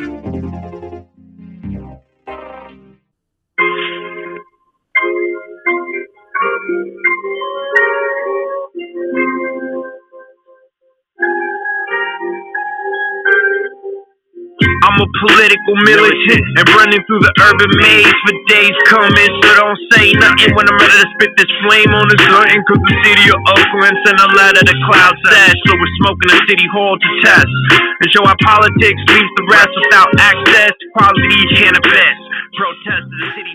Thank you. Political militant and running through the urban maze for days coming. So don't say nothing when I'm ready to spit this flame on this nothing. Cause the city of Oakland sent a letter to Cloud Sash. So we're smoking a city hall to test and show our politics leaves the rest without access to quality cannabis.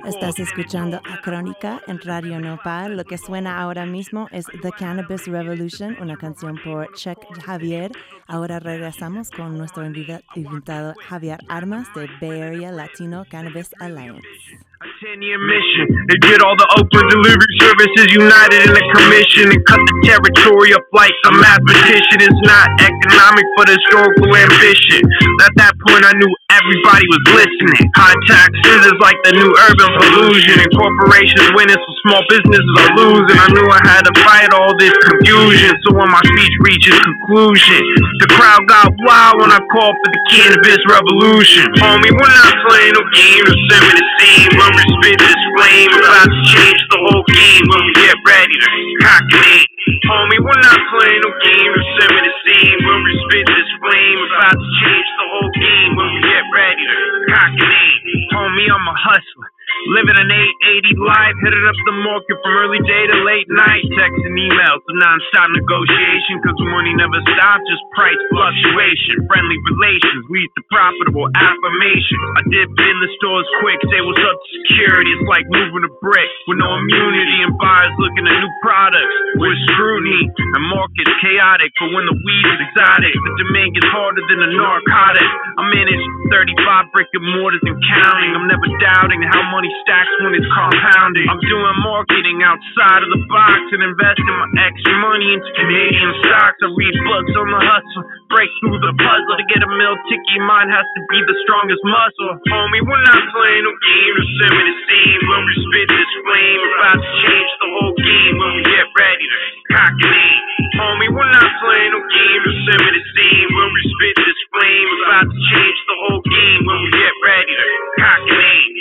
Estás escuchando a Crónica en Radio Nopal. Lo que suena ahora mismo es The Cannabis Revolution, una canción por Check Javier. Ahora regresamos con nuestro invitado Javier Armas de Bay Area Latino Cannabis Alliance. A 10 year mission to get all the Oakland delivery services united in a commission and cut the territory up like a mathematician. It's not economic but historical ambition. At that point, I knew everybody was listening. High taxes is like the new urban pollution, and corporations winning, so small businesses are losing. I knew I had to fight all this confusion. So when my speech reaches conclusion, the crowd got wild when I called for the cannabis revolution. Homie, we're not playing no game send me the same we spit this flame, about to change the whole game. When we get ready to cockney. Homie, we're not playing no game. To send me the scene when we spit this flame, about to change the whole game. When we get ready to cockney. Homie, I'm a hustler. Living an 880 life, hitting up the market from early day to late night, texting emails, a non-stop negotiation, cause money never stops, just price fluctuation, friendly relations, lead to profitable affirmation. I dip in the stores quick, say what's up to security, is like moving a brick, with no immunity and buyers looking at new products, with scrutiny and markets chaotic, but when the weed is exotic, the demand gets harder than a narcotic. I manage 35 brick and mortars and counting, I'm never doubting how money stacks when it's compounding. I'm doing marketing outside of the box and investing my extra money into Canadian stocks. I read books on the hustle, break through the puzzle. To get a meal ticket, mine has to be the strongest muscle. Homie, we're not playing no game send me the scene. When we spit this flame, about to change the whole game when we get ready to cock and aim. Homie, we're not playing no game send me the scene. When we spit this flame, about to change the whole game when we get ready to cock and aim.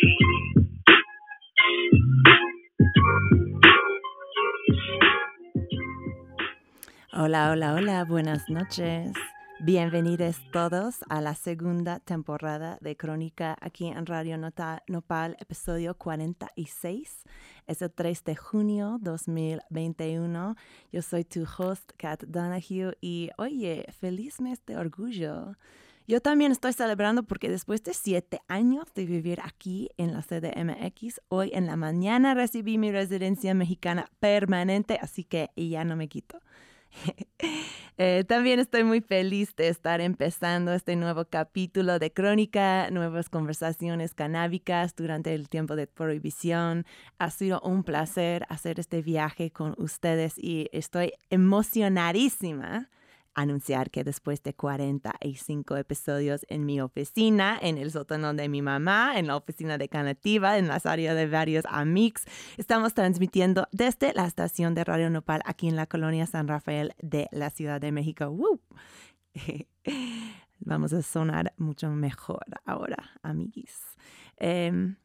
Hola, hola, hola, buenas noches. Bienvenidos todos a la segunda temporada de Crónica aquí en Radio Nota, Nopal, episodio 46. Es el 3 de junio 2021. Yo soy tu host, Kat Donahue, y oye, feliz mes de orgullo. Yo también estoy celebrando porque después de siete años de vivir aquí en la CDMX, hoy en la mañana recibí mi residencia mexicana permanente, así que ya no me quito. Eh, también estoy muy feliz de estar empezando este nuevo capítulo de Crónica, nuevas conversaciones canábicas durante el tiempo de prohibición. Ha sido un placer hacer este viaje con ustedes y estoy emocionadísima anunciar que después de 45 episodios en mi oficina, en el sótano de mi mamá, en la oficina de Canativa, en las áreas de varios amigos, estamos transmitiendo desde la estación de Radio Nopal aquí en la colonia San Rafael de la Ciudad de México. Vamos a sonar mucho mejor ahora, amigos. Em,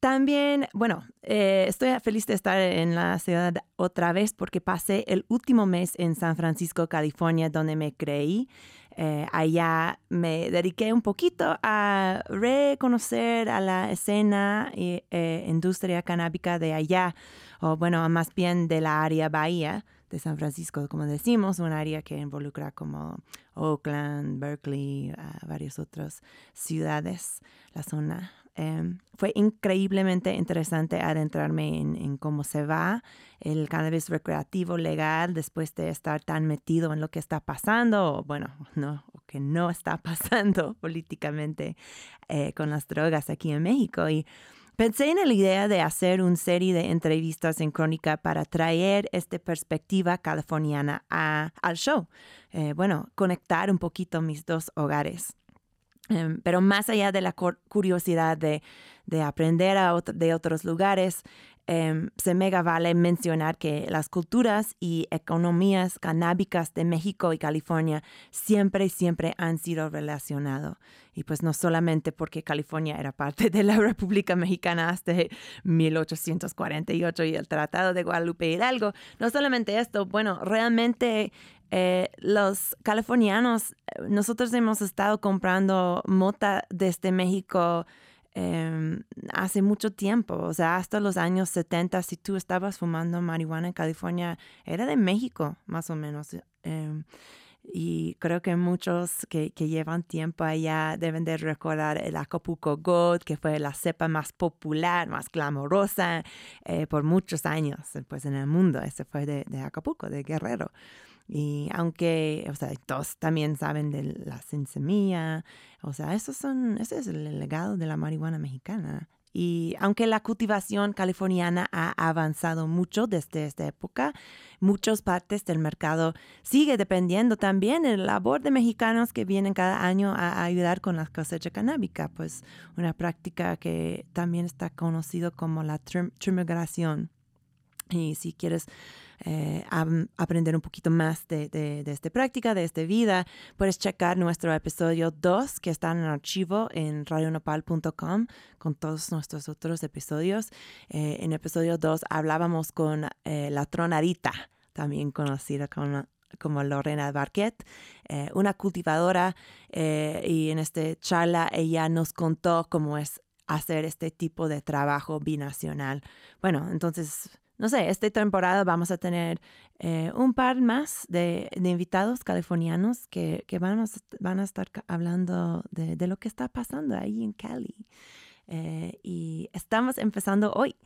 también, bueno, eh, estoy feliz de estar en la ciudad otra vez porque pasé el último mes en San Francisco, California, donde me creí. Eh, allá me dediqué un poquito a reconocer a la escena eh, industria canábica de allá, o bueno, más bien de la área bahía de San Francisco, como decimos, un área que involucra como Oakland, Berkeley, varias otras ciudades, la zona Em, fue increíblemente interesante adentrarme en, cómo se va el cannabis recreativo legal después de estar tan metido en lo que está pasando, o bueno, no, o que no está pasando políticamente eh, con las drogas aquí en México. Y pensé en la idea de hacer una serie de entrevistas en Crónica para traer esta perspectiva californiana al show. Eh, bueno, conectar un poquito mis dos hogares. Em, pero más allá de la curiosidad de, aprender de otros lugares, em, se mega vale mencionar que las culturas y economías canábicas de México y California siempre, siempre han sido relacionados. Y pues no solamente porque California era parte de la República Mexicana hasta 1848 y el Tratado de Guadalupe Hidalgo, no solamente esto, bueno, realmente eh, los californianos, eh, nosotros hemos estado comprando mota desde México em, hace mucho tiempo, o sea, hasta los años 70, si tú estabas fumando marihuana en California, era de México, más o menos. Em, y creo que muchos que, llevan tiempo allá deben de recordar el Acapulco Gold, que fue la cepa más popular, más glamorosa eh, por muchos años pues, en el mundo. Ese fue de, de Acapulco, de Guerrero. Y aunque, o sea, todos también saben de la sin semilla, o sea, esos son, ese es el legado de la marihuana mexicana. Y aunque la cultivación californiana ha avanzado mucho desde esta época, muchas partes del mercado sigue dependiendo también del labor de mexicanos que vienen cada año a ayudar con la cosecha canábica, pues una práctica que también está conocido como la trimegración. Y si quieres eh, aprender un poquito más de, de, esta práctica, de esta vida, puedes checar nuestro episodio 2 que está en el archivo en radionopal.com con todos nuestros otros episodios. Eh, en episodio 2 hablábamos con eh, la tronarita, también conocida como como Lorena Barquet, una cultivadora, y en esta charla ella nos contó cómo es hacer este tipo de trabajo binacional. Bueno, entonces no sé, esta temporada vamos a tener eh, un par más de, invitados californianos que, van, a, estar hablando de, de, lo que está pasando ahí en Cali. Eh, y estamos empezando hoy.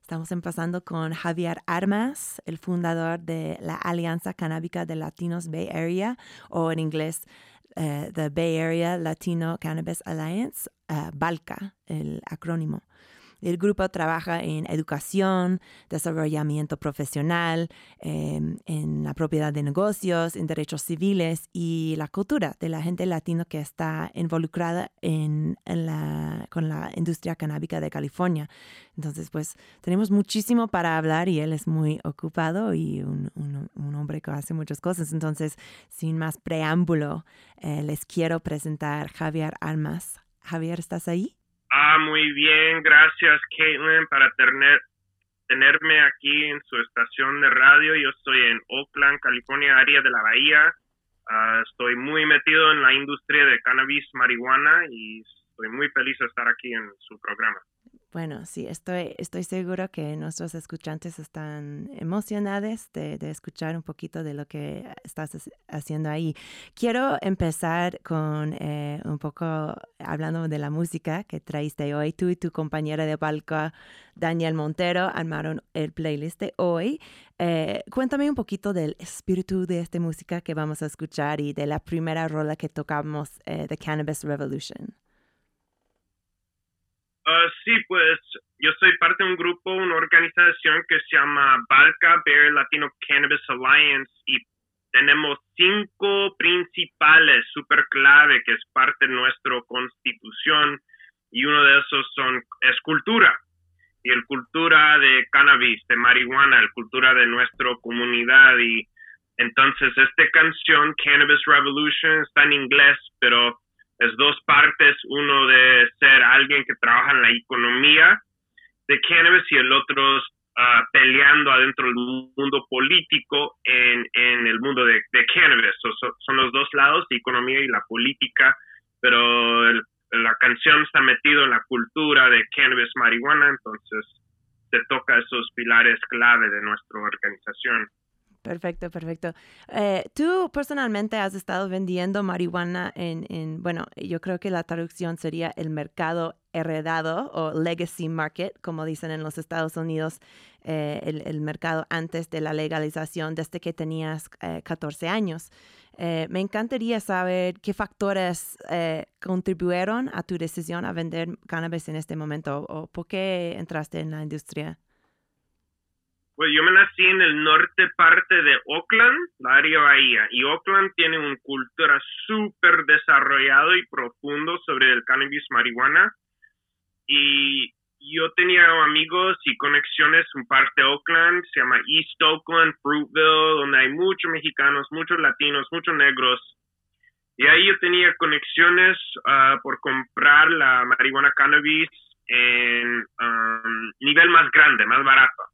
Estamos empezando con Javier Armas, el fundador de la Alianza Canábica de Latinos Bay Area, o en inglés, uh, the Bay Area Latino Cannabis Alliance, uh, BALCA, el acrónimo. El grupo trabaja en educación, desarrollamiento profesional, em, en la propiedad de negocios, en derechos civiles y la cultura de la gente latino que está involucrada en, la, con la industria canábica de California. Entonces, pues tenemos muchísimo para hablar y él es muy ocupado y un, hombre que hace muchas cosas. Entonces, sin más preámbulo, eh, les quiero presentar Javier Almas. Javier, ¿estás ahí? Ah, muy bien, gracias Caitlin para tener, tenerme aquí en su estación de radio. Yo estoy en Oakland, California, área de la Bahía. Ah, estoy muy metido en la industria de cannabis, marihuana y estoy muy feliz de estar aquí en su programa. Bueno, sí, estoy, estoy seguro que nuestros escuchantes están emocionados de, escuchar un poquito de lo que estás haciendo ahí. Quiero empezar con eh, un poco hablando de la música que traíste hoy. Tú y tu compañera de palco, Daniel Montero, armaron el playlist de hoy. Eh, cuéntame un poquito del espíritu de esta música que vamos a escuchar y de la primera rola que tocamos, eh, The Cannabis Revolution. Uh, sí, pues yo soy parte de un grupo, una organización que se llama Balca Bear Latino Cannabis Alliance y tenemos cinco principales super clave que es parte de nuestra constitución y uno de esos son es cultura y el cultura de cannabis, de marihuana, el cultura de nuestra comunidad y entonces esta canción Cannabis Revolution está en inglés, pero es dos partes, uno de ser alguien que trabaja en la economía de cannabis y el otro uh, peleando adentro del mundo político en, en el mundo de, cannabis. son los dos lados, la economía y la política, pero la canción está metida en la cultura de cannabis marihuana, entonces se toca esos pilares clave de nuestra organización. Perfecto, perfecto. Eh, Tú personalmente has estado vendiendo marihuana en, en, bueno, yo creo que la traducción sería el mercado heredado o legacy market, como dicen en los Estados Unidos, eh, el, mercado antes de la legalización, desde que tenías 14 eh, años. me encantaría saber qué factores contribuyeron a tu decisión a vender cannabis en este momento o por qué entraste en la industria. Pues yo me nací en el norte parte de Oakland, la área bahía, y Oakland tiene una cultura súper desarrollado y profundo sobre el cannabis marihuana. Y yo tenía amigos y conexiones en parte de Oakland, se llama East Oakland, Fruitville, donde hay muchos mexicanos, muchos latinos, muchos negros. Y ahí yo tenía conexiones ah, por comprar la marihuana cannabis en um, nivel más grande, más barato.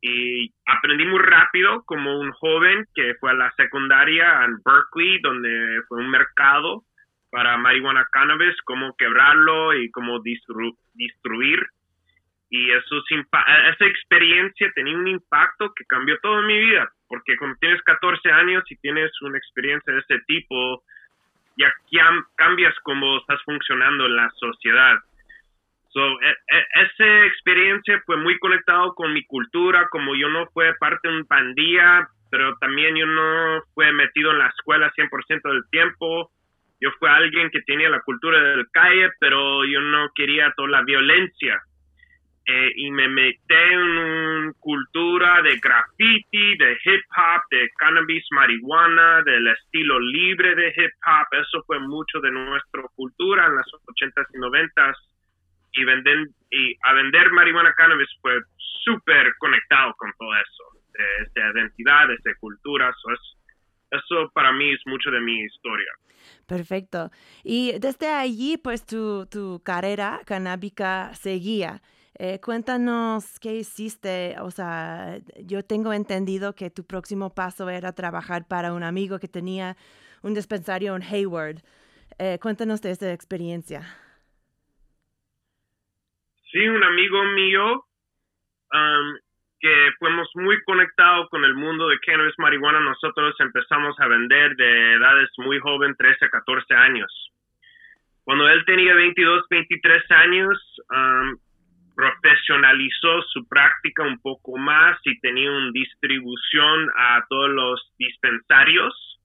Y aprendí muy rápido como un joven que fue a la secundaria en Berkeley, donde fue un mercado para marihuana cannabis, cómo quebrarlo y cómo destruir. Y eso, esa experiencia tenía un impacto que cambió toda mi vida, porque cuando tienes 14 años y tienes una experiencia de ese tipo, ya cambias cómo estás funcionando en la sociedad. So, e, e, esa experiencia fue muy conectado con mi cultura, como yo no fue parte de un pandilla, pero también yo no fue metido en la escuela 100% del tiempo. Yo fui alguien que tenía la cultura del calle, pero yo no quería toda la violencia. Eh, y me metí en una cultura de graffiti, de hip hop, de cannabis, marihuana, del estilo libre de hip hop. Eso fue mucho de nuestra cultura en las 80s y 90s. Y, a vender marihuana cannabis fue súper conectado con todo eso, de, esa identidad, de esa cultura. eso para mí es mucho de mi historia. Perfecto. Y desde allí, pues tu, tu carrera canábica seguía. Eh, cuéntanos qué hiciste. O sea, yo tengo entendido que tu próximo paso era trabajar para un amigo que tenía un dispensario en Hayward. Eh, cuéntanos de esa experiencia. Sí, un amigo mío que fuimos muy conectados con el mundo de cannabis marihuana. Nosotros empezamos a vender de edades muy joven, 13 a 14 años. Cuando él tenía 22, 23 años, profesionalizó su práctica un poco más y tenía una distribución a todos los dispensarios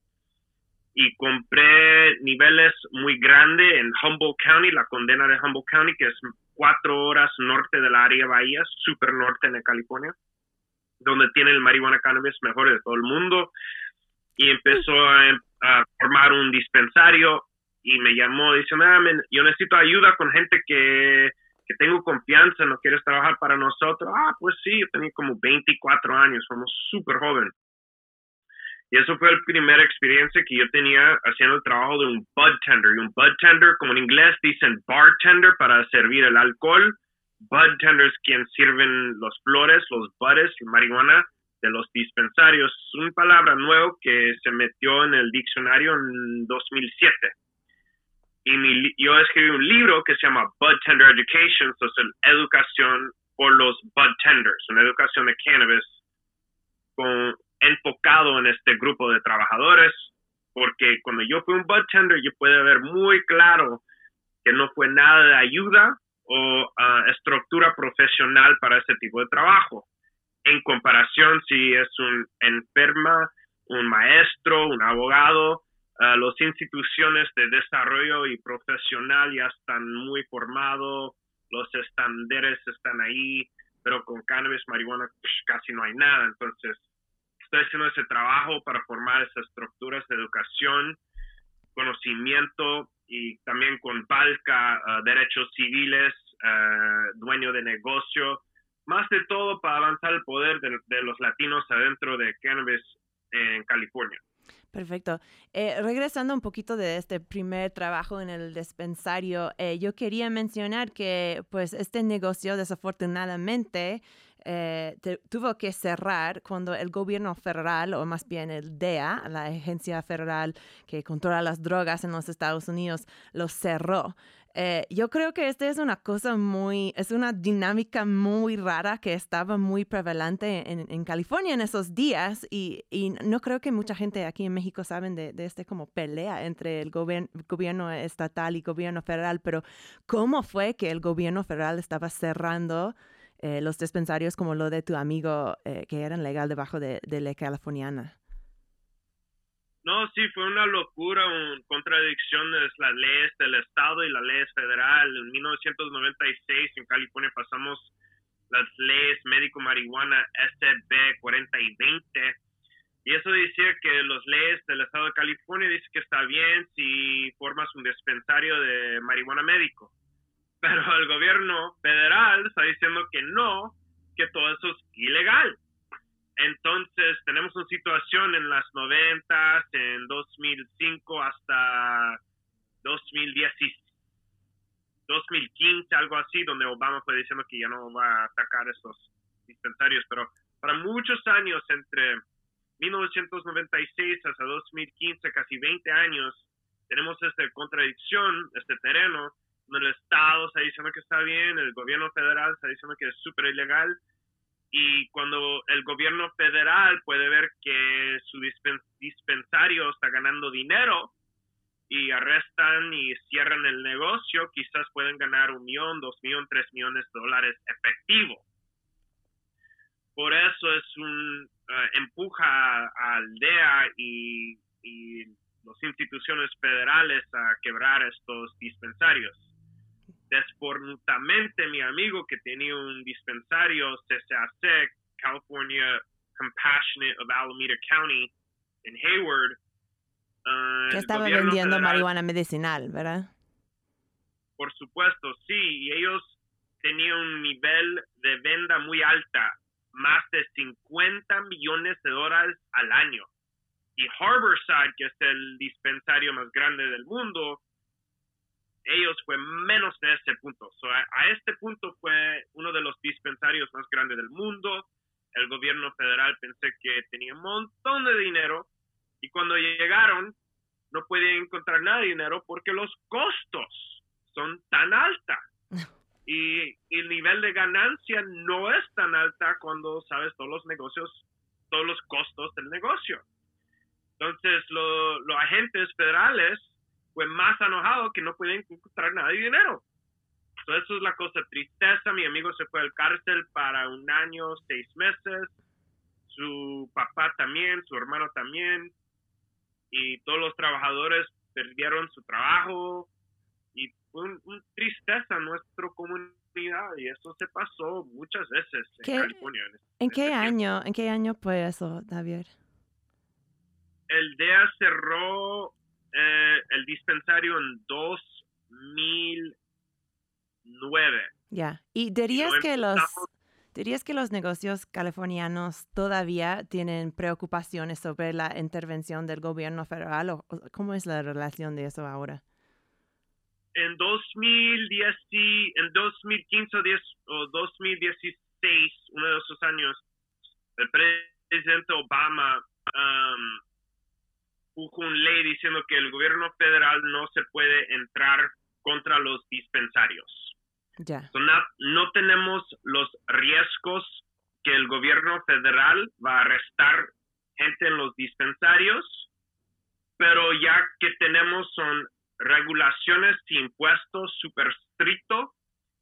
y compré niveles muy grandes en Humboldt County, la condena de Humboldt County, que es cuatro horas norte del área Bahía, super norte de California, donde tiene el marihuana cannabis mejor de todo el mundo. Y empezó a, formar un dispensario y me llamó, dice, ah, yo necesito ayuda con gente que tengo confianza, no quieres trabajar para nosotros. Ah, pues sí, yo tenía como 24 años, somos súper joven. Y eso fue la primera experiencia que yo tenía haciendo el trabajo de un bud tender. Y un bud tender, como en inglés dicen bartender para servir el alcohol. Bud tenders quien sirven los flores, los buds, marihuana de los dispensarios. Es una palabra nueva que se metió en el diccionario en 2007 y yo escribí un libro que se llama Bud Tender Education, es educación por los bud tenders, una educación de cannabis con, enfocado en este grupo de trabajadores, porque cuando yo fui un bud tender yo pude ver muy claro que no fue nada de ayuda o ah, estructura profesional para ese tipo de trabajo. En comparación, si es un enferma, un maestro, un abogado, Uh, las instituciones de desarrollo y profesional ya están muy formados, los estándares están ahí, pero con cannabis, marihuana pues, casi no hay nada. Entonces, estoy haciendo ese trabajo para formar esas estructuras de educación, conocimiento y también con Balca, uh, derechos civiles, uh, dueño de negocio, más de todo para avanzar el poder de los latinos adentro de cannabis en California. Perfecto. Eh, regresando un poquito de este primer trabajo en el dispensario, eh, yo quería mencionar que pues este negocio desafortunadamente eh, tuvo que cerrar cuando el gobierno federal, o más bien el DEA, la agencia federal que controla las drogas en los Estados Unidos, lo cerró. Eh, yo creo que esta es una cosa muy, es una dinámica muy rara que estaba muy prevalente en, California en esos días y, no creo que mucha gente aquí en México saben de, de este como pelea entre el gobierno estatal y gobierno federal, pero ¿cómo fue que el gobierno federal estaba cerrando eh, los dispensarios como lo de tu amigo eh, que eran legal debajo de, de la californiana? No, sí, fue una locura, una contradicción de las leyes del Estado y las leyes federales. En 1996 en California pasamos las leyes médico-marihuana SB 40 y 20. Y eso decía que las leyes del Estado de California dice que está bien si formas un dispensario de marihuana médico. Pero el gobierno federal está diciendo que no, que todo eso es ilegal. Entonces, tenemos una situación en las 90, en 2005 hasta 2010, 2015, algo así, donde Obama fue diciendo que ya no va a atacar esos dispensarios. Pero para muchos años, entre 1996 hasta 2015, casi 20 años, tenemos esta contradicción, este terreno, donde el Estado está diciendo que está bien, el gobierno federal está diciendo que es súper ilegal, y cuando el gobierno federal puede ver que su dispensario está ganando dinero y arrestan y cierran el negocio, quizás pueden ganar un millón, dos millones, tres millones de dólares efectivo. Por eso es un eh, empuja a aldea y, y las instituciones federales a quebrar estos dispensarios desportamente mi amigo que tenía un dispensario CCAC, California Compassionate of Alameda County, en Hayward. Uh, que estaba vendiendo marihuana medicinal, ¿verdad? Por supuesto, sí, y ellos tenían un nivel de venta muy alta, más de 50 millones de dólares al año. Y Harborside, que es el dispensario más grande del mundo, ellos fue menos de ese punto. a, este punto fue uno de los dispensarios más grandes del mundo. El gobierno federal pensé que tenía un montón de dinero y cuando llegaron no podían encontrar nada de dinero porque los costos son tan altos. Y, el nivel de ganancia no es tan alta cuando sabes todos los negocios, todos los costos del negocio. Entonces, los agentes federales fue más enojado que no pueden encontrar nada de dinero. Entonces, eso es la cosa tristeza. Mi amigo se fue al cárcel para un año, seis meses. Su papá también, su hermano también. Y todos los trabajadores perdieron su trabajo. Y fue un, tristeza en nuestra comunidad. Y eso se pasó muchas veces en California. ¿En, qué año? ¿En qué año fue eso, David? El DEA cerró eh, el dispensario en 2009. Ya, ¿y dirías que los... ¿Dirías que los negocios californianos todavía tienen preocupaciones sobre la intervención del gobierno federal o cómo es la relación de eso ahora? En 2010, en 2015 o 2016, uno de esos años, el presidente Obama um, puso una ley diciendo que el gobierno federal no se puede entrar contra los dispensarios. Ya. no, tenemos los riesgos que el gobierno federal va a arrestar gente en los dispensarios, pero ya que tenemos son regulaciones y impuestos súper estrictos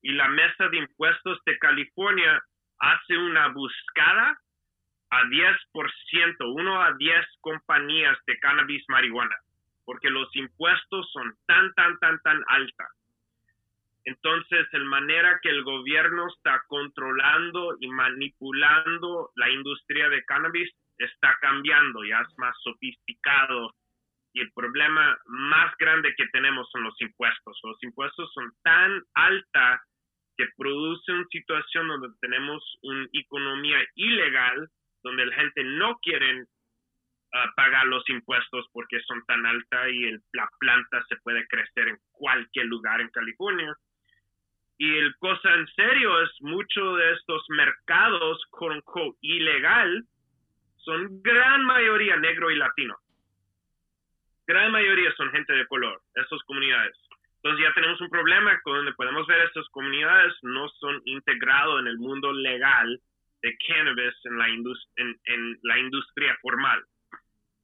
y la mesa de impuestos de California hace una buscada a 10%, uno a 10 compañías de cannabis marihuana, porque los impuestos son tan, tan, tan, tan altas. Entonces, la manera que el gobierno está controlando y manipulando la industria de cannabis está cambiando, ya es más sofisticado. Y el problema más grande que tenemos son los impuestos. Los impuestos son tan altos que produce una situación donde tenemos una economía ilegal donde la gente no quiere ah, pagar los impuestos porque son tan altas y la planta se puede crecer en cualquier lugar en California. Y el cosa en serio es mucho de estos mercados, con ilegal, son gran mayoría negro y latino. Gran mayoría son gente de color, estas comunidades. Entonces ya tenemos un problema con donde podemos ver estas comunidades no son integrados en el mundo legal de cannabis en la, en, la industria formal.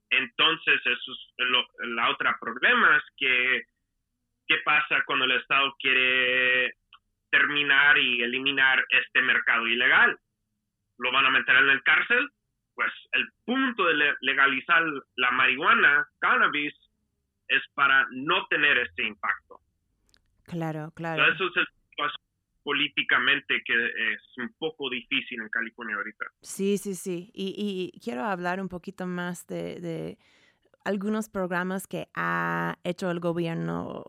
Entonces, eso es lo, la otra problema es que, ¿qué pasa cuando el Estado quiere terminar y eliminar este mercado ilegal? ¿Lo van a meter en el cárcel? Pues el punto de legalizar la marihuana, cannabis, es para no tener este impacto. Claro, claro. eso es el políticamente que es un poco difícil en California ahorita. Sí, sí, sí. Y, quiero hablar un poquito más de, algunos programas que ha hecho el gobierno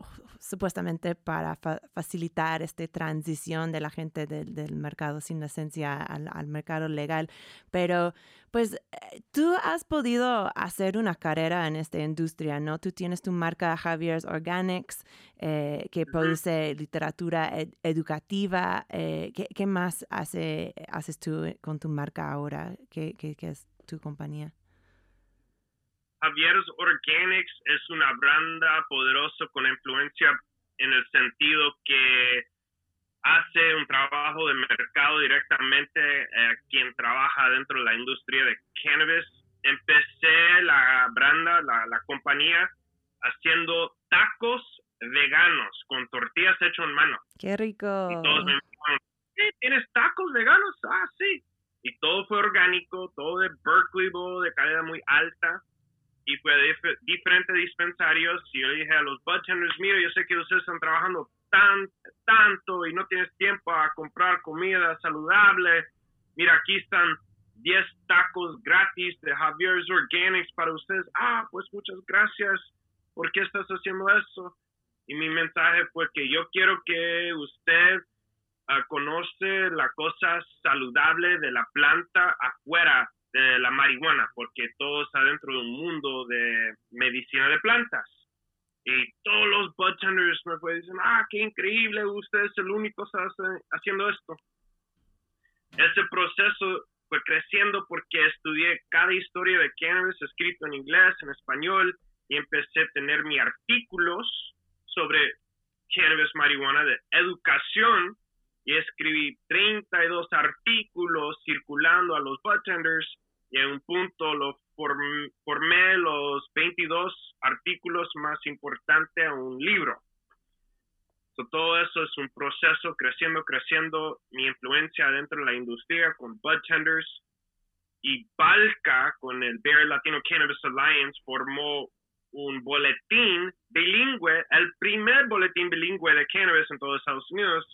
supuestamente para facilitar esta transición de la gente del, mercado sin licencia al, mercado legal. Pero pues eh, tú has podido hacer una carrera en esta industria, ¿no? Tú tienes tu marca Javier's Organics, eh, que produce literatura educativa. Eh, ¿qué, más hace, haces tú con tu marca ahora? ¿Qué, qué, qué es tu compañía? Javier's Organics es una branda poderosa con influencia en el sentido que hace un trabajo de mercado directamente a quien trabaja dentro de la industria de cannabis. Empecé la branda, la, la compañía, haciendo tacos veganos con tortillas hechas en mano. ¡Qué rico! Y todos me dijeron, ¿tienes tacos veganos? Ah, sí. Y todo fue orgánico, todo de Berkeley de calidad muy alta y fue a diferentes dispensarios y yo le dije a los bartenders, mira, yo sé que ustedes están trabajando tan, tanto y no tienes tiempo a comprar comida saludable. Mira, aquí están 10 tacos gratis de Javier's Organics para ustedes. Ah, pues muchas gracias. ¿Por qué estás haciendo eso? Y mi mensaje fue que yo quiero que usted uh, conoce la cosa saludable de la planta afuera de la marihuana, porque todo está dentro de un mundo de medicina de plantas. Y todos los bartenders me decir, ah, qué increíble, usted es el único que está haciendo esto. Ese proceso fue creciendo porque estudié cada historia de cannabis escrito en inglés, en español, y empecé a tener mis artículos sobre cannabis marihuana de educación y escribí 32 artículos circulando a los bartenders y en un punto lo formé los 22 artículos más importantes a un libro. todo eso es un proceso creciendo, creciendo mi influencia dentro de la industria con bartenders y Balca con el Bear Latino Cannabis Alliance formó un boletín bilingüe, el primer boletín bilingüe de cannabis en todo Estados Unidos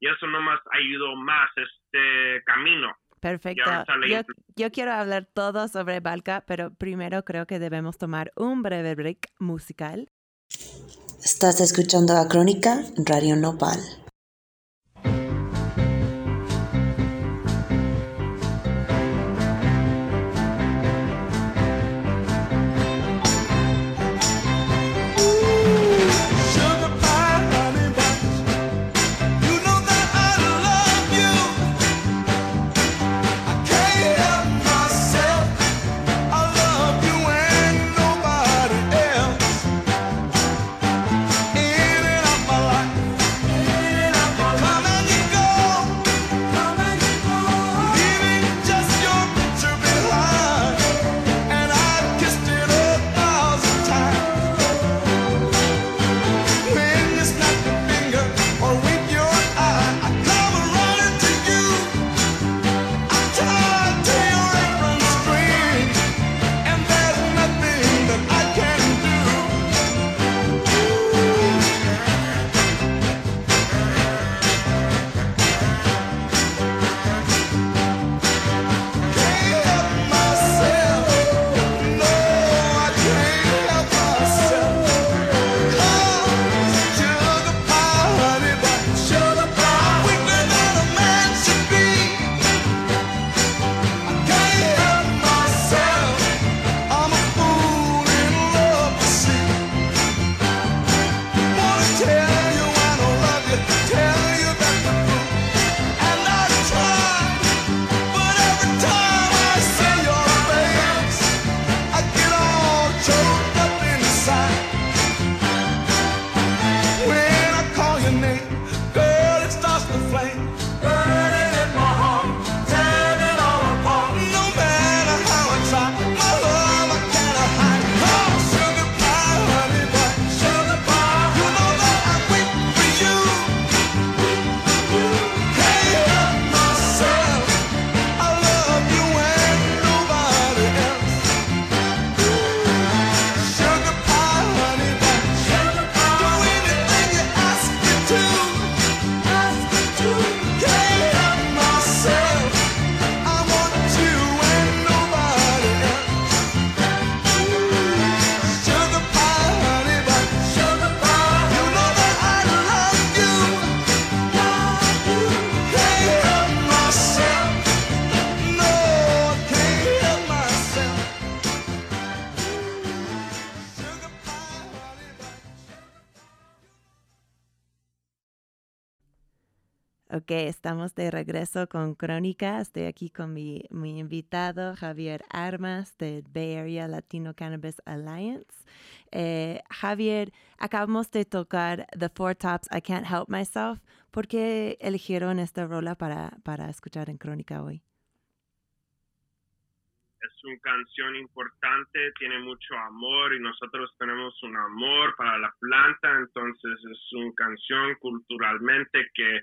y eso nomás ayudó más este camino. Perfecto. Yo, yo, quiero hablar todo sobre Balca, pero primero creo que debemos tomar un breve break musical. Estás escuchando a Crónica Radio Nopal. Ok, estamos de regreso con Crónica. Estoy aquí con mi, invitado Javier Armas del Bay Area Latino Cannabis Alliance. Eh, Javier, acabamos de tocar The Four Tops, I Can't Help Myself. ¿Por qué eligieron esta rola para, para escuchar en Crónica hoy? Es una canción importante, tiene mucho amor y nosotros tenemos un amor para la planta, entonces es una canción culturalmente que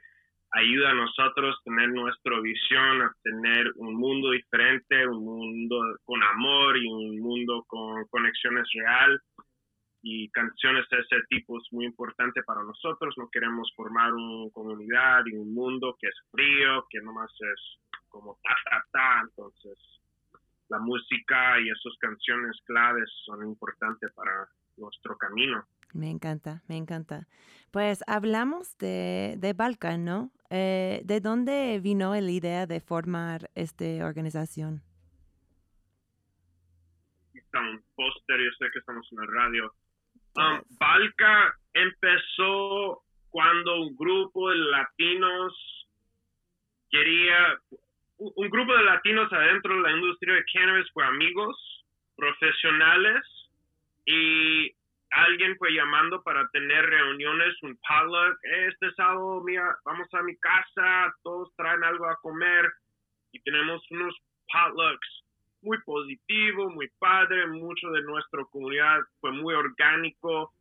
ayuda a nosotros a tener nuestra visión, a tener un mundo diferente, un mundo con amor y un mundo con conexiones real. Y canciones de ese tipo es muy importante para nosotros. No queremos formar una comunidad y un mundo que es frío, que nomás es como ta, ta, ta. Entonces, la música y esas canciones claves son importantes para nuestro camino. Me encanta, me encanta. Pues hablamos de, de Balkan, ¿no? Eh, ¿De dónde vino la idea de formar esta organización? Está un póster, yo sé que estamos en la radio. Um, Balca empezó cuando un grupo de latinos quería, un grupo de latinos adentro de la industria de cannabis fue amigos profesionales y alguien fue llamando para tener reuniones, un potluck, este sábado, mira, vamos a mi casa, todos traen algo a comer y tenemos unos potlucks muy positivos, muy padre, mucho de nuestra comunidad fue muy orgánico,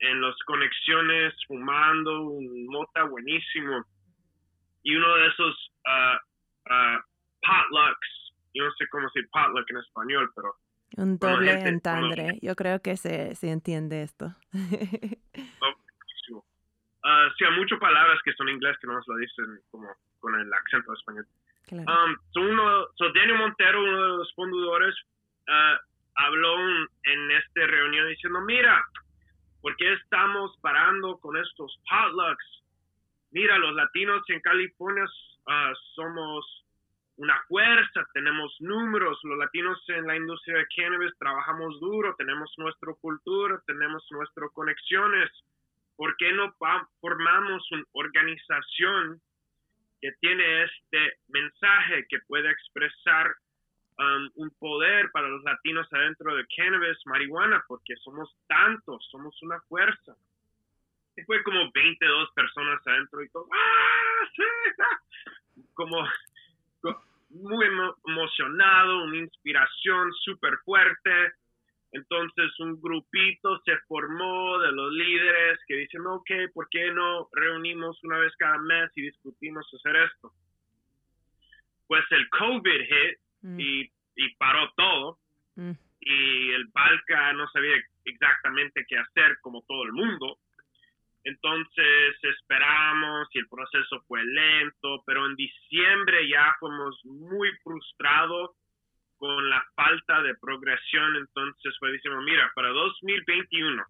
en las conexiones, fumando, un mota buenísimo. Y uno de esos uh, uh, potlucks, yo no sé cómo decir potluck en español, pero un doble entendre. Yo creo que se, se entiende esto. uh, sí, hay muchas palabras que son inglés que no nos lo dicen como con el acento español. Claro. Um, so uno, so Daniel Montero, uno de los fundadores, uh, habló en esta reunión diciendo, mira, ¿por qué estamos parando con estos potlucks? Mira, los latinos en California uh, somos una fuerza, tenemos números, los latinos en la industria de cannabis trabajamos duro, tenemos nuestra cultura, tenemos nuestras conexiones. ¿Por qué no formamos una organización que tiene este mensaje que puede expresar um, un poder para los latinos adentro de cannabis, marihuana? Porque somos tantos, somos una fuerza. Y fue como 22 personas adentro y todo, ¡ah! Sí! Como muy emocionado, una inspiración súper fuerte. Entonces un grupito se formó de los líderes que dicen, ok, ¿por qué no reunimos una vez cada mes y discutimos hacer esto? Pues el COVID hit mm. y, y, paró todo mm. y el Balca no sabía exactamente qué hacer como todo el mundo. Entonces esperamos y el proceso fue lento, pero en diciembre ya fuimos muy frustrados con la falta de progresión. Entonces fue diciendo, mira, para 2021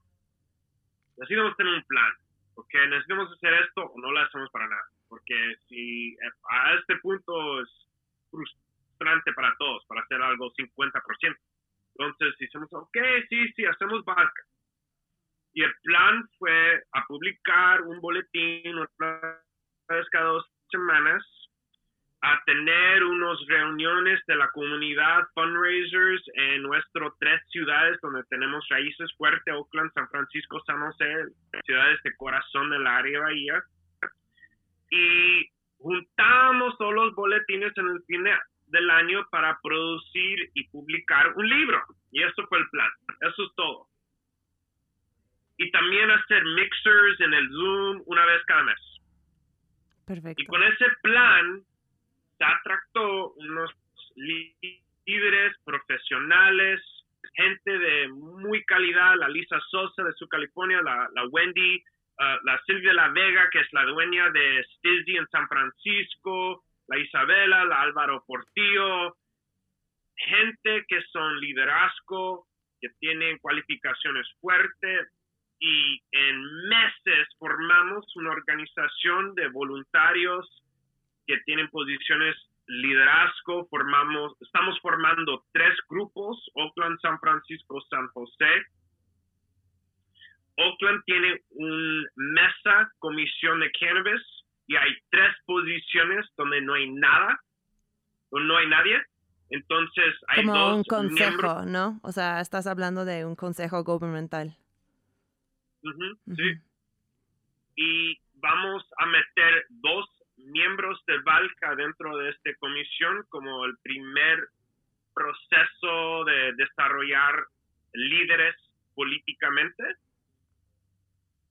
necesitamos tener un plan, porque necesitamos hacer esto o no lo hacemos para nada, porque si a este punto es frustrante para todos, para hacer algo 50%. Entonces decimos, ok, sí, sí, hacemos barca y el plan fue a publicar un boletín una vez cada dos semanas, a tener unas reuniones de la comunidad, fundraisers en nuestras tres ciudades donde tenemos raíces fuertes, Oakland, San Francisco, San José, ciudades de corazón del área bahía. Y juntamos todos los boletines en el fin del año para producir y publicar un libro. Y eso fue el plan. Eso es todo y también hacer mixers en el Zoom una vez cada mes. Perfecto. Y con ese plan se atractó unos líderes profesionales, gente de muy calidad, la Lisa Sosa de su California, la, la Wendy, uh, la Silvia La Vega, que es la dueña de Stizzy en San Francisco, la Isabela, la Álvaro Portillo, gente que son liderazgo, que tienen cualificaciones fuertes, y en meses formamos una organización de voluntarios que tienen posiciones liderazgo, formamos, estamos formando tres grupos, Oakland, San Francisco, San José. Oakland tiene una mesa, comisión de cannabis, y hay tres posiciones donde no hay nada o no hay nadie. Entonces hay Como dos un consejo, miembros- ¿no? O sea, estás hablando de un consejo gubernamental. Sí. Y vamos a meter dos miembros de Valca dentro de esta comisión como el primer proceso de desarrollar líderes políticamente.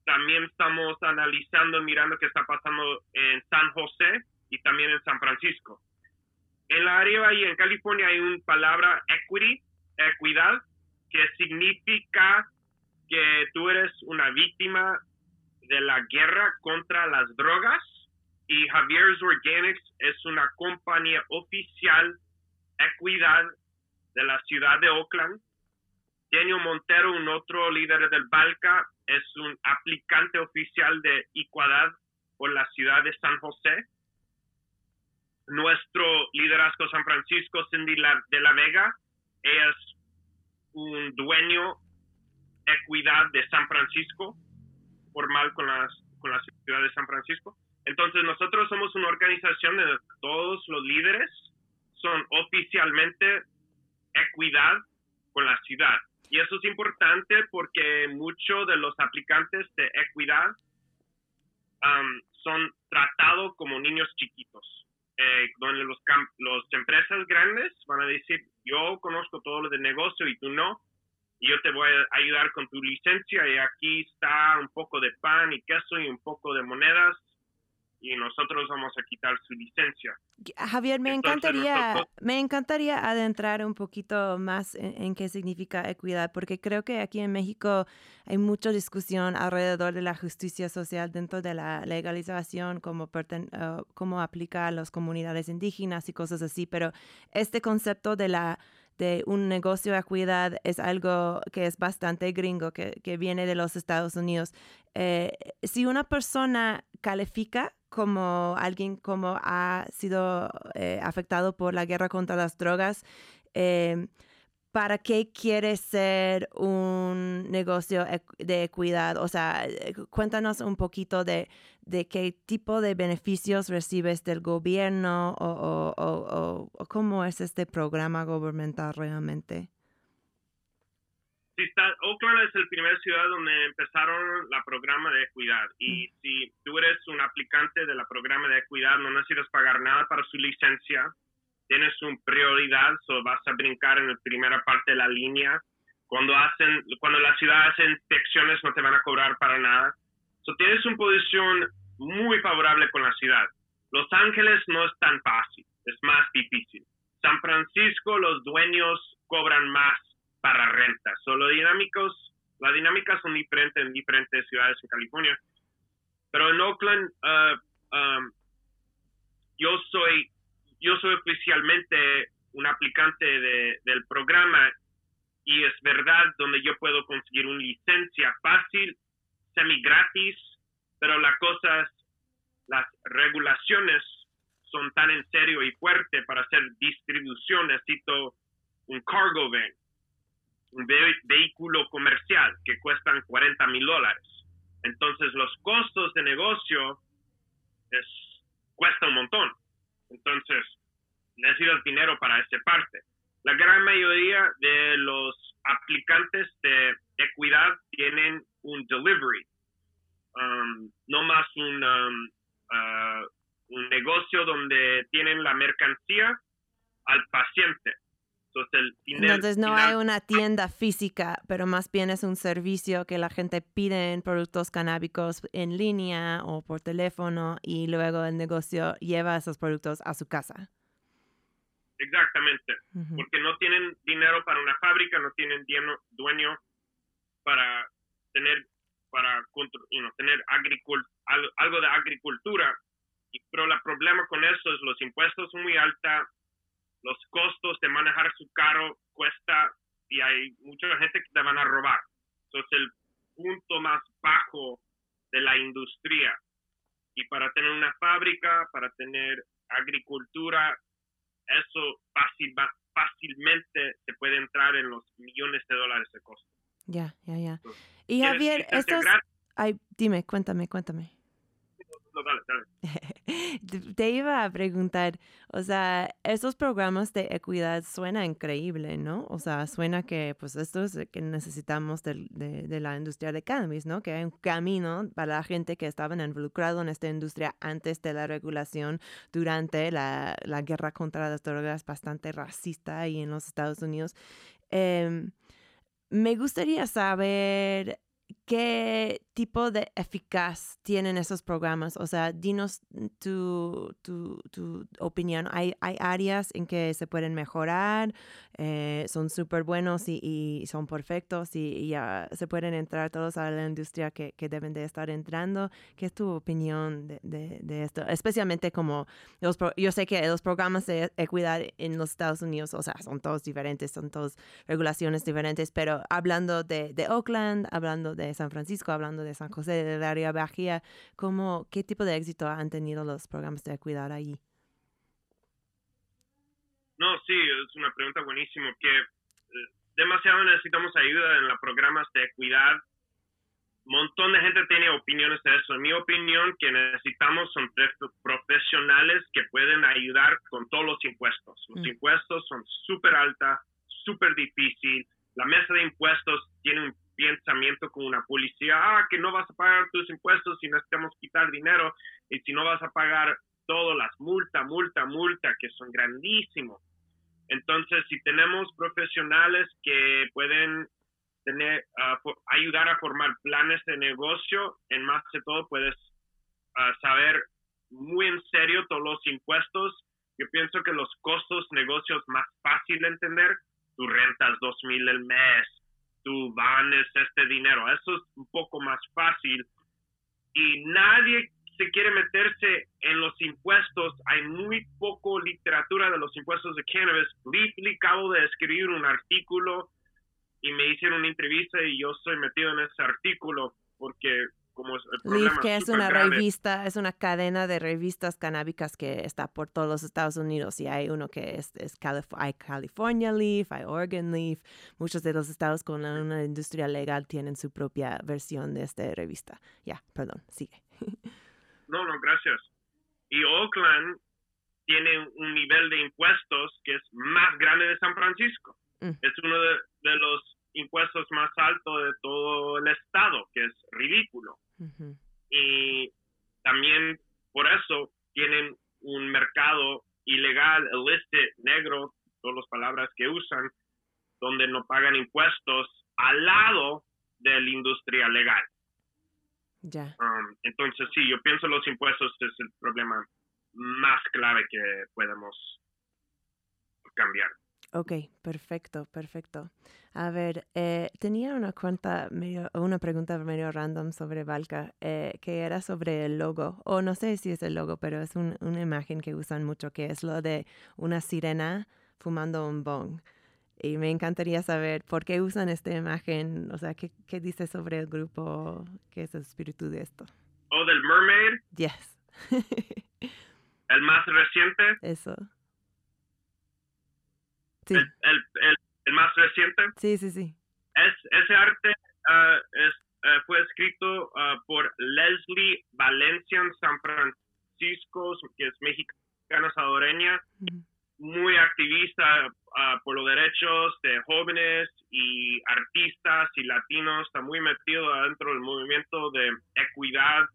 También estamos analizando, mirando qué está pasando en San José y también en San Francisco. En la área y en California hay una palabra equity, equidad, que significa que tú eres una víctima de la guerra contra las drogas y Javier's Organics es una compañía oficial equidad de la ciudad de Oakland. Daniel Montero, un otro líder del Balca, es un aplicante oficial de Equidad por la ciudad de San José. Nuestro liderazgo San Francisco, Cindy de la Vega, es un dueño equidad de San Francisco, formal con, las, con la ciudad de San Francisco. Entonces nosotros somos una organización de todos los líderes son oficialmente equidad con la ciudad. Y eso es importante porque muchos de los aplicantes de equidad um, son tratados como niños chiquitos. Eh, donde cam- los empresas grandes van a decir, yo conozco todo lo de negocio y tú no, y yo te voy a ayudar con tu licencia y aquí está un poco de pan y queso y un poco de monedas y nosotros vamos a quitar su licencia. Javier, me Entonces, encantaría, nosotros- me encantaría adentrar un poquito más en, en qué significa equidad, porque creo que aquí en México hay mucha discusión alrededor de la justicia social dentro de la legalización, cómo, perten- eh, cómo aplica a las comunidades indígenas y cosas así, pero este concepto de la de un negocio de equidad es algo que es bastante gringo, que, que viene de los Estados Unidos. Eh, si una persona califica como alguien como ha sido eh, afectado por la guerra contra las drogas, eh, ¿para qué quiere ser un negocio equ- de equidad? O sea, eh, cuéntanos un poquito de, de qué tipo de beneficios recibes del gobierno o, o- o- o- o cómo es este programa gubernamental realmente. Sí, está, Oakland es el primer ciudad donde empezaron la programa de equidad y si tú eres un aplicante de la programa de equidad no necesitas pagar nada para su licencia, tienes una prioridad, so vas a brincar en la primera parte de la línea. Cuando hacen, cuando la ciudad hace inspecciones no te van a cobrar para nada. So tienes una posición muy favorable con la ciudad. Los Ángeles no es tan fácil, es más difícil. San Francisco los dueños cobran más para renta. Solo dinámicos, las dinámicas son diferentes en diferentes ciudades en California. Pero en Oakland, uh, um, yo soy, yo soy oficialmente un aplicante de- del programa y es verdad donde yo puedo conseguir una licencia fácil, semi gratis, pero la cosa es, las regulaciones son tan en serio y fuerte para hacer distribución. Necesito un cargo van, un ve- vehículo comercial que cuestan 40 mil dólares. Entonces los costos de negocio es, cuesta un montón. Entonces necesitas dinero para esa parte. La gran mayoría de los aplicantes de equidad tienen un delivery, um, no más un, um, uh, un negocio donde tienen la mercancía al paciente. Entonces, el dinero- Entonces no final- hay una tienda física, pero más bien es un servicio que la gente pide en productos canábicos en línea o por teléfono y luego el negocio lleva esos productos a su casa. Exactamente. Porque no tienen dinero para una fábrica, no tienen dueño para tener para you know, tener algo de agricultura. Pero el problema con eso es los impuestos son muy altos, los costos de manejar su carro cuesta y hay mucha gente que te van a robar. Entonces el punto más bajo de la industria. Y para tener una fábrica, para tener agricultura, eso fácil, fácilmente se puede entrar en los millones de dólares de costo. Ya, ya, ya. Entonces, Y ¿Quieres Javier, estos... Ay, dime, cuéntame, cuéntame. Te iba a preguntar, o sea, esos programas de equidad suena increíble, ¿no? O sea, suena que pues esto es que necesitamos de, de, la industria de cannabis, ¿no? Que hay un camino para la gente que estaban involucrado en esta industria antes de la regulación, durante la, la guerra contra las drogas bastante racista ahí en los Estados Unidos. Em, me gustaría saber ¿Qué tipo de eficaz tienen esos programas? O sea, dinos tu, tu, tu opinión. ¿Hay, ¿Hay, áreas en que se pueden mejorar? Eh, ¿Son súper buenos y, y, son perfectos y, ya se pueden entrar todos a la industria que, que, deben de estar entrando? ¿Qué es tu opinión de, de, de esto? Especialmente como los, yo sé que los programas de equidad en los Estados Unidos, o sea, son todos diferentes, son todas regulaciones diferentes, pero hablando de, de Oakland, hablando de San Francisco, hablando de San José, del área Bajía, ¿cómo, ¿qué tipo de éxito han tenido los programas de cuidar allí? No, sí, es una pregunta buenísima, que eh, demasiado necesitamos ayuda en los programas de equidad. Un montón de gente tiene opiniones de eso. En mi opinión, que necesitamos son profesionales que pueden ayudar con todos los impuestos. Los mm. impuestos son súper altos, súper difícil. La mesa de impuestos tiene un pensamiento con una policía, ah, que no vas a pagar tus impuestos si necesitamos quitar dinero y si no vas a pagar todas las multa, multa, multa, que son grandísimos. Entonces, si tenemos profesionales que pueden tener, ah, ayudar a formar planes de negocio, en más de todo puedes ah, saber muy en serio todos los impuestos. Yo pienso que los costos negocios más fácil de entender, tú rentas dos mil el mes, tú vanes este dinero. Eso es un poco más fácil. Y nadie se quiere meterse en los impuestos. Hay muy poco literatura de los impuestos de cannabis. Lee, acabo de escribir un artículo y me hicieron una entrevista y yo estoy metido en ese artículo porque Leaf, que es una revista, es una cadena de revistas canábicas que está por todos los Estados Unidos y hay uno que es, es hay California Leaf, hay Oregon Leaf, muchos de los estados con una industria legal tienen su propia versión de esta revista. Ya, perdón, sigue. No, no, gracias. Y Oakland tiene un nivel de impuestos que es más grande de San Francisco. Mm. Es uno de, de los impuestos más altos de todo el estado, que es ridículo. Y también por eso tienen un mercado ilegal, illicit, negro, todas las palabras que usan, donde no pagan impuestos al lado de la industria legal. Ya. Um, entonces, sí, yo pienso los impuestos es el problema más clave que podemos cambiar. Ok, perfecto, perfecto. A ver, eh, tenía una cuenta medio, una pregunta medio random sobre Valka, eh, que era sobre el logo, o no sé si es el logo, pero es una imagen que usan mucho, que es lo de una sirena fumando un bong. Y me encantaría saber por qué usan esta imagen, o sea, qué, qué dice sobre el grupo, qué es el espíritu de esto. ¿O del mermaid? Yes. ¿El más reciente? Eso. El, más reciente. Sí, sí, sí. Es, ese arte ah, es, ah, fue escrito ah, por Leslie Valencia en San Francisco, que es mexicana salvadoreña, muy activista por los derechos de jóvenes y artistas y latinos, está muy metido dentro del movimiento de equidad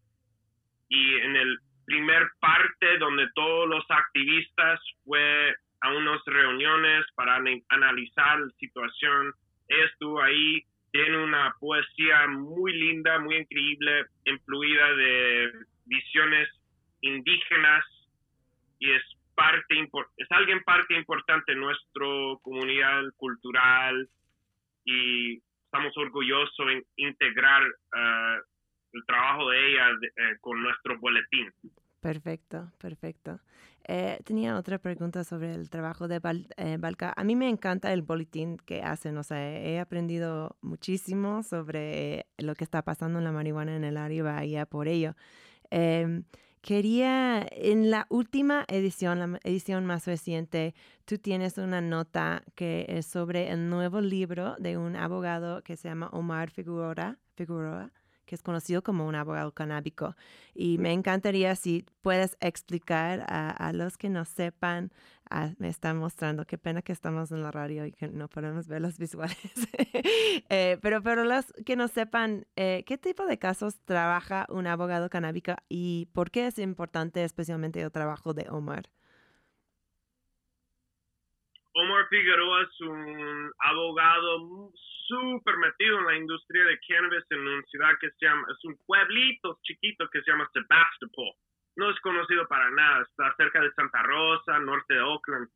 y en el primer parte donde todos los activistas fue a unas reuniones para analizar la situación. Estuvo ahí, tiene una poesía muy linda, muy increíble, influida de visiones indígenas y es parte es alguien parte importante de nuestra comunidad cultural y estamos orgullosos en integrar uh, el trabajo de ella eh, con nuestro boletín. Perfecto, perfecto. Eh, tenía otra pregunta sobre el trabajo de eh, Balca. A mí me encanta el boletín que hacen, o sea, he aprendido muchísimo sobre lo que está pasando en la marihuana en el área Bahía por ello. Em, quería, en la última edición, la edición más reciente, tú tienes una nota que es sobre el nuevo libro de un abogado que se llama Omar Figueroa, Figueroa que es conocido como un abogado canábico. Y me encantaría si puedes explicar a, los que no sepan, ah, me están mostrando, qué pena que estamos en la radio y que no podemos ver los visuales, eh, pero, pero los que no sepan, eh, ¿qué tipo de casos trabaja un abogado canábico y por qué es importante especialmente el trabajo de Omar? Omar Figueroa es un abogado súper metido en la industria de cannabis en una ciudad que se llama, es un pueblito chiquito que se llama Sebastopol. No es conocido para nada, está cerca de Santa Rosa, norte de Oakland.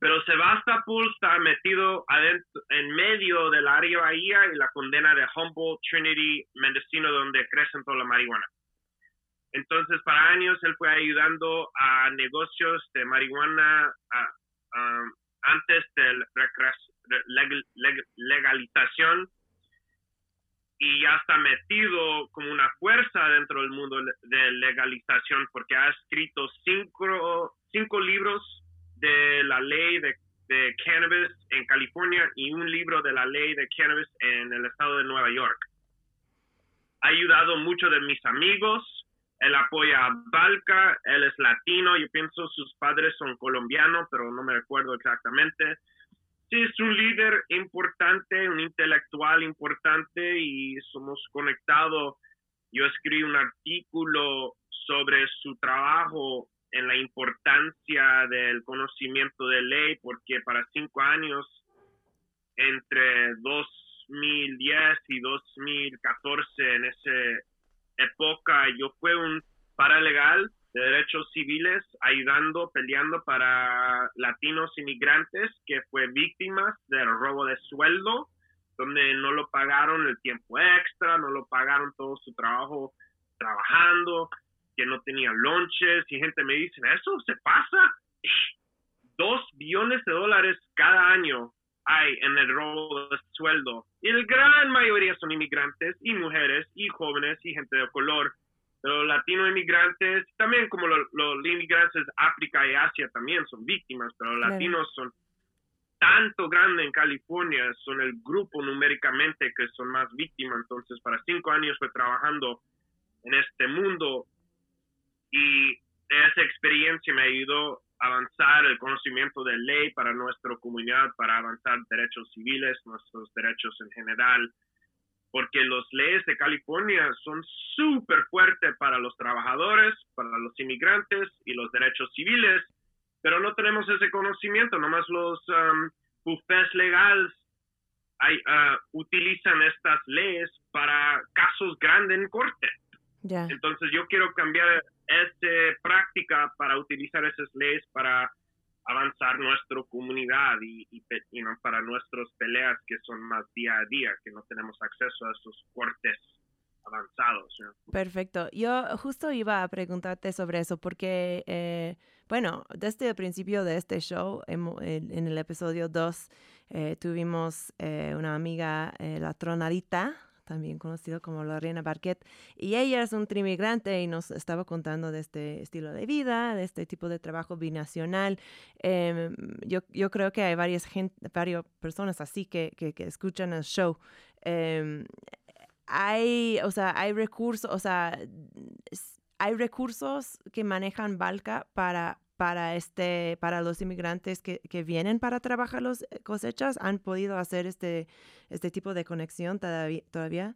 Pero Sebastopol está metido adentro, en medio del área bahía y la condena de Humboldt, Trinity, Mendocino, donde crecen toda la marihuana. Entonces, para años él fue ayudando a negocios de marihuana antes de la legalización y ya está metido como una fuerza dentro del mundo de legalización porque ha escrito cinco, cinco libros de la ley de, de cannabis en California y un libro de la ley de cannabis en el estado de Nueva York. Ha ayudado mucho de mis amigos él apoya a Balca, él es latino, yo pienso sus padres son colombianos, pero no me recuerdo exactamente. Sí, es un líder importante, un intelectual importante y somos conectados. Yo escribí un artículo sobre su trabajo en la importancia del conocimiento de ley, porque para cinco años, entre 2010 y 2014, en ese época yo fui un paralegal de derechos civiles ayudando, peleando para latinos inmigrantes que fue víctimas del robo de sueldo, donde no lo pagaron el tiempo extra, no lo pagaron todo su trabajo trabajando, que no tenían lonches y gente me dice, eso se pasa. Dos billones de dólares cada año hay en el robo de sueldo. Y la gran mayoría son inmigrantes y mujeres y jóvenes y gente de color. Los latinos inmigrantes, también como los, inmigrantes de África y Asia también son víctimas, pero los latinos son tanto grande en California, son el grupo numéricamente que son más víctimas. Entonces, para cinco años fue trabajando en este mundo y esa experiencia me ayudó avanzar el conocimiento de ley para nuestra comunidad, para avanzar derechos civiles, nuestros derechos en general, porque las leyes de California son súper fuertes para los trabajadores, para los inmigrantes y los derechos civiles, pero no tenemos ese conocimiento, nomás los um, bufés legales uh, utilizan estas leyes para casos grandes en corte. Entonces yo quiero cambiar esta práctica para utilizar esas leyes para avanzar nuestra comunidad y, para nuestras peleas que son más día a día, que no tenemos acceso a esos cortes avanzados. Perfecto. Yo justo iba a preguntarte sobre eso porque, eh, bueno, desde el principio de este show, en, el episodio 2, eh, tuvimos eh, una amiga, la tronadita, también conocido como Lorena Barquet, y ella es un trimigrante y nos estaba contando de este estilo de vida, de este tipo de trabajo binacional. Em, yo, yo, creo que hay varias, varias personas así que, que, escuchan el show. Em, hay, o sea, hay recursos, o sea, hay recursos que manejan Balca para, para, este, para los inmigrantes que, que vienen para trabajar las eh, cosechas? ¿Han podido hacer este, este tipo de conexión todavía?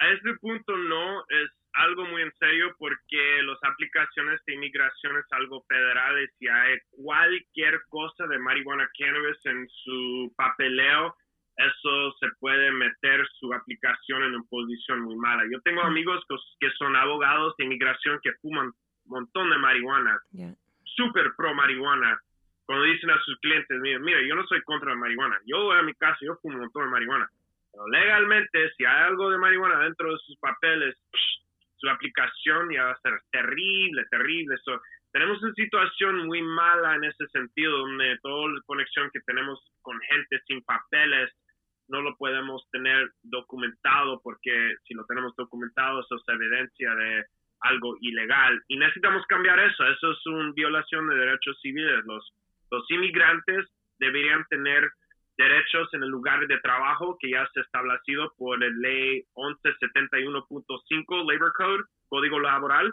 A este punto no, es algo muy en serio porque las aplicaciones de inmigración es algo federal y si hay cualquier cosa de marihuana cannabis en su papeleo, eso se puede meter su aplicación en una posición muy mala. Yo tengo amigos que son abogados de inmigración que fuman montón de marihuana, súper pro marihuana. Cuando dicen a sus clientes, mira, mira, yo no soy contra la marihuana, yo voy a mi casa, yo fumo un montón de marihuana. Pero legalmente, si hay algo de marihuana dentro de sus papeles, su aplicación ya va a ser terrible, terrible. So, tenemos una situación muy mala en ese sentido, donde toda la conexión que tenemos con gente sin papeles no lo podemos tener documentado, porque si lo tenemos documentado, eso es evidencia de algo ilegal. Y necesitamos cambiar eso. Eso es una violación de derechos civiles. Los, los inmigrantes deberían tener derechos en el lugar de trabajo que ya se ha establecido por la ley 1171.5 Labor Code, Código Laboral,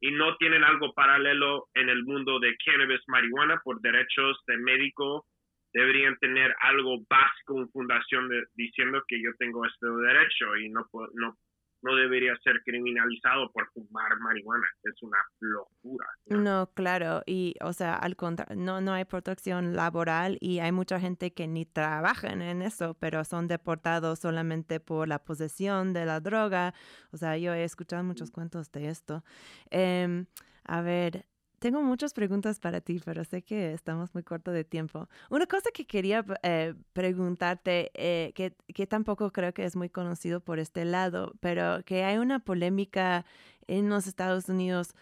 y no tienen algo paralelo en el mundo de cannabis marihuana por derechos de médico deberían tener algo básico, una fundación diciendo que yo tengo este derecho y no, no no debería ser criminalizado por fumar marihuana. Es una locura. ¿no? claro. Y, o sea, al contrario, no, no hay protección laboral y hay mucha gente que ni trabajan en eso, pero son deportados solamente por la posesión de la droga. O sea, yo he escuchado muchos cuentos de esto. Em, a ver, tengo muchas preguntas para ti, pero sé que estamos muy corto de tiempo. Una cosa que quería eh, preguntarte, eh, que, que, tampoco creo que es muy conocido por este lado, pero que hay una polémica en los Estados Unidos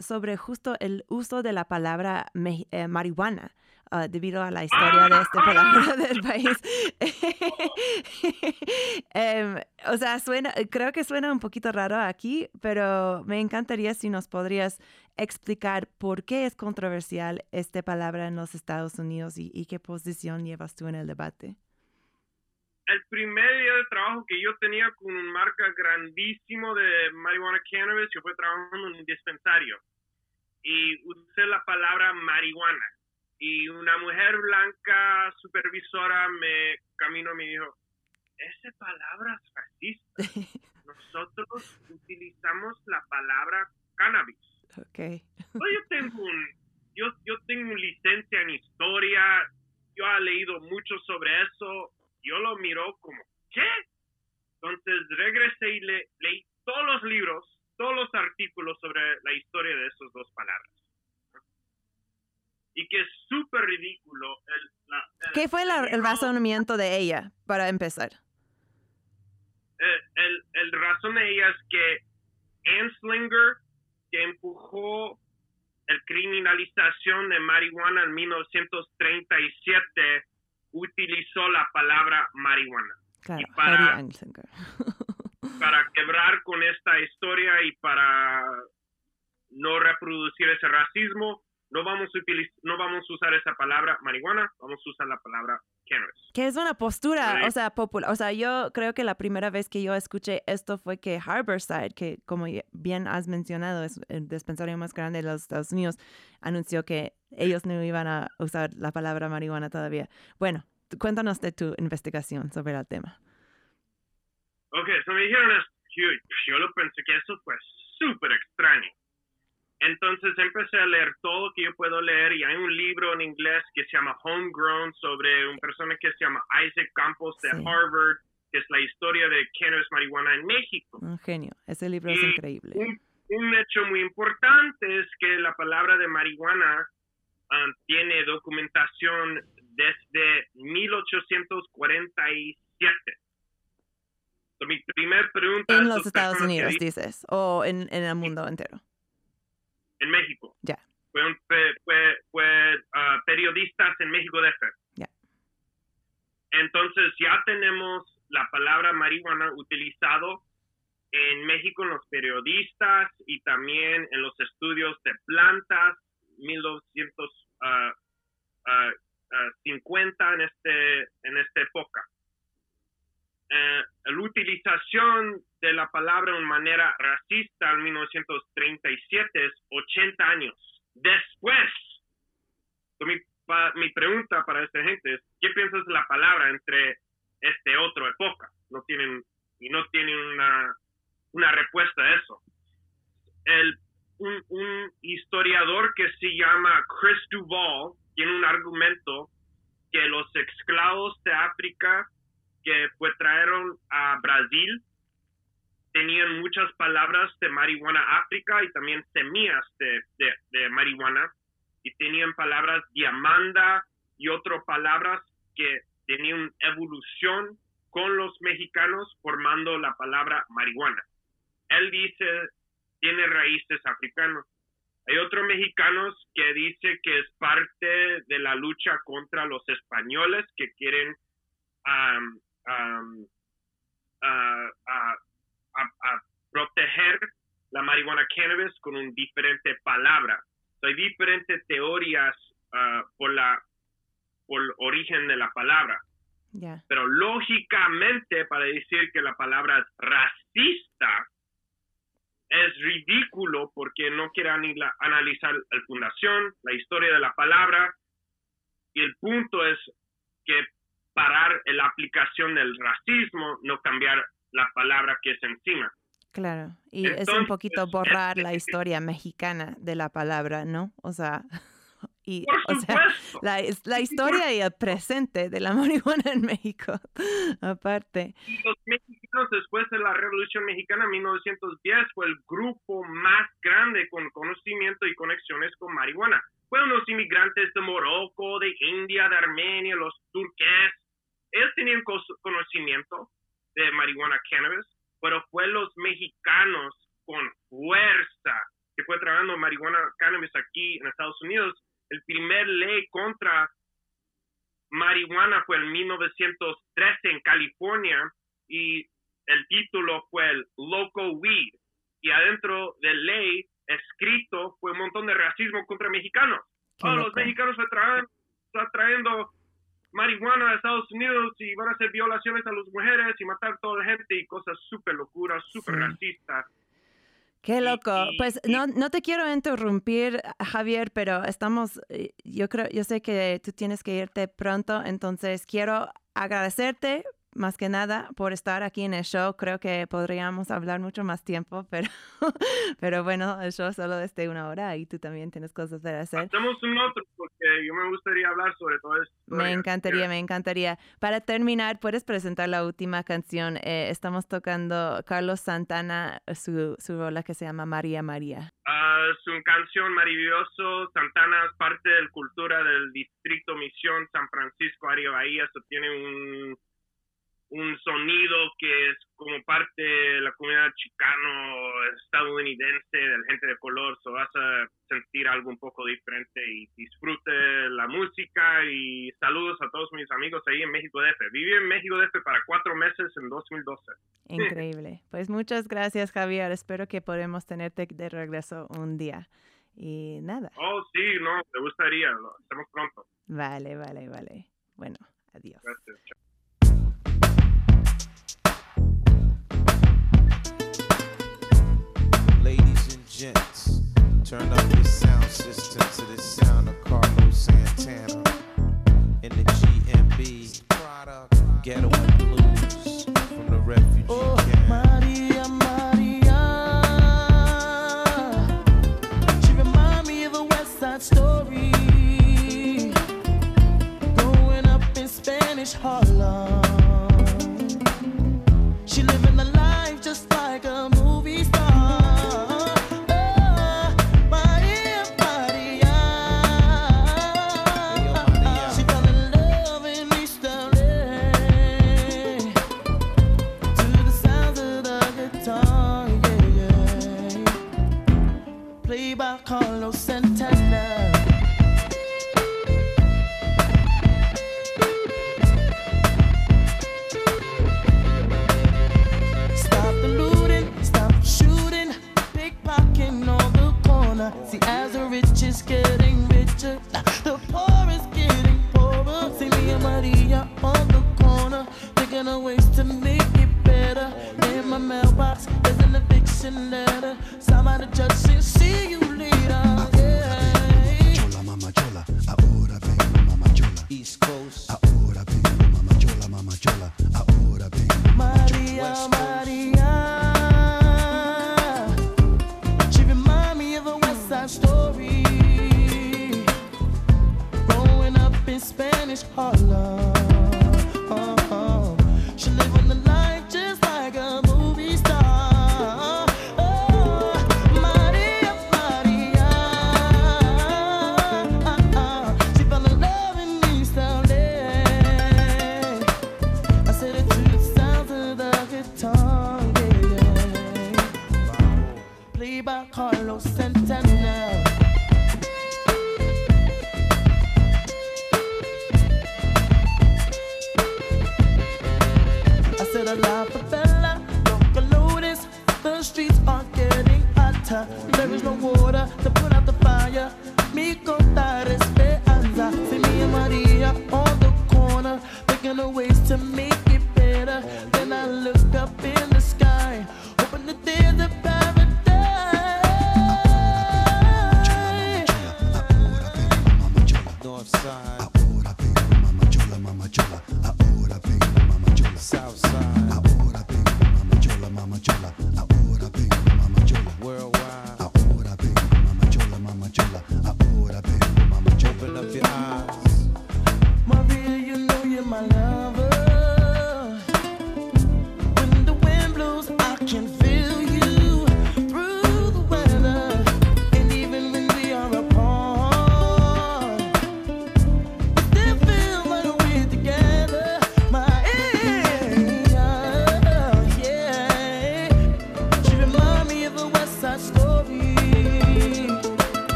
sobre justo el uso de la palabra eh, marihuana. Ah, debido a la historia de este palabra del país. Em, o sea, suena, creo que suena un poquito raro aquí, pero me encantaría si nos podrías explicar por qué es controversial esta palabra en los Estados Unidos y, qué posición llevas tú en el debate. El primer día de trabajo que yo tenía con un marca grandísimo de marihuana cannabis, yo fui trabajando en un dispensario y usé la palabra marihuana y una mujer blanca supervisora me caminó y me dijo, esa palabra es racista. Nosotros utilizamos la palabra cannabis. Okay. yo tengo un, yo, yo tengo licencia en historia, yo he leído mucho sobre eso, yo lo miro como, ¿qué? Entonces regresé y le, leí todos los libros, todos los artículos sobre la historia de esas dos palabras y que es súper ridículo. El, ¿Qué fue el razonamiento de ella para empezar? Eh, el, el, razón de ella es que Anslinger, que empujó la criminalización de marihuana en 1937, utilizó la palabra marihuana. Claro, para, para quebrar con esta historia y para no reproducir ese racismo, no vamos a utilizar, no vamos a usar esa palabra marihuana, vamos a usar la palabra cannabis. Que es una postura, o sea, popular. O sea, yo creo que la primera vez que yo escuché esto fue que Harborside, que como bien has mencionado, es el dispensario más grande de los Estados Unidos, anunció que ellos no iban a usar la palabra marihuana todavía. Bueno, cuéntanos de tu investigación sobre el tema. Ok, so me dijeron, yo, yo lo pensé que eso fue súper extraño entonces empecé a leer todo lo que yo puedo leer y hay un libro en inglés que se llama Homegrown sobre un persona que se llama Isaac Campos de Harvard, que es la historia de cannabis marihuana en México. Un genio, ese libro es increíble. Un, hecho muy importante es que la palabra de marihuana ah, tiene documentación desde 1847. mi primer pregunta en los Estados Unidos, dices, o en, en el mundo entero en México. Ya. Fue, fue, fue, ah, periodistas en México de Ya. Entonces ya tenemos la palabra marihuana utilizado en México en los periodistas y también en los estudios de plantas 1950 ah, ah, en este en esta época. Eh, la utilización de la palabra de manera racista en 1937 es 80 años después. Mi, mi, pregunta para esta gente es, ¿qué piensas de la palabra entre este otro época? No tienen, y no tienen una, una respuesta a eso. El, un, un historiador que se llama Chris Duval tiene un argumento que los esclavos de África que fue trajeron a Brasil tenían muchas palabras de marihuana África y también semillas de, de, marihuana y tenían palabras diamanda y otras palabras que tenían evolución con los mexicanos formando la palabra marihuana. Él dice tiene raíces africanas. Hay otros mexicanos que dice que es parte de la lucha contra los españoles que quieren a, proteger la marihuana cannabis con una diferente palabra. hay diferentes teorías uh, por la por el origen de la palabra. Pero lógicamente, para decir que la palabra es racista, es ridículo porque no quiere analizar la fundación, la historia de la palabra, y el punto es que parar la aplicación del racismo, no cambiar la palabra que es encima. Claro, y es un poquito borrar la historia mexicana de la palabra, ¿no? O sea, y, o sea, la, la, historia y el presente de la marihuana en México, aparte. los mexicanos después de la Revolución Mexicana en 1910 fue el grupo más grande con conocimiento y conexiones con marihuana. Fueron los inmigrantes de Morocco, de India, de Armenia, los turques. Ellos tenían conocimiento de marihuana cannabis, pero fue los mexicanos con fuerza que fue trabajando marihuana cannabis aquí en Estados Unidos. El primer ley contra marihuana fue en 1913 en California y el título fue el Local Weed. Y adentro de ley escrito fue un montón de racismo contra mexicanos. Todos los mexicanos están trayendo marihuana a Estados Unidos y van a hacer violaciones a las mujeres y matar a toda la gente y cosas súper locuras, súper racistas. Qué loco. pues no, no te quiero interrumpir, Javier, pero estamos, eh, yo creo, yo sé que tú tienes que irte pronto, entonces quiero agradecerte más que nada por estar aquí en el show. Creo que podríamos hablar mucho más tiempo, pero, pero bueno, el show solo desde una hora y tú también tienes cosas para hacer. Hacemos un otro porque yo me gustaría hablar sobre todo esto. Me encantaría, me encantaría. Para terminar, ¿puedes presentar la última canción? Eh, estamos tocando Carlos Santana, su, su rola que se llama María María. Ah, es una canción maravilloso. Santana es parte de la cultura del distrito Misión San Francisco, Área Bahía. Eso tiene un un sonido que es como parte de la comunidad chicano estadounidense de la gente de color, so vas a sentir algo un poco diferente y disfrute la música y saludos a todos mis amigos ahí en México DF. Viví en México DF para cuatro meses en 2012. Increíble. Pues muchas gracias Javier, espero que podamos tenerte de regreso un día. Y nada. Oh, sí, no, me gustaría, lo hacemos pronto. Vale, vale, vale. Bueno, adiós. Gracias. Gents. Turn up your sound system to the sound of Carlos Santana. In the GMB, Ghetto and Blues from the refugee oh, camp. Maria, Maria. She remind me of a West Side story. Growing up in Spanish Harlem.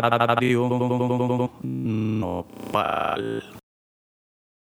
Radio Nopal.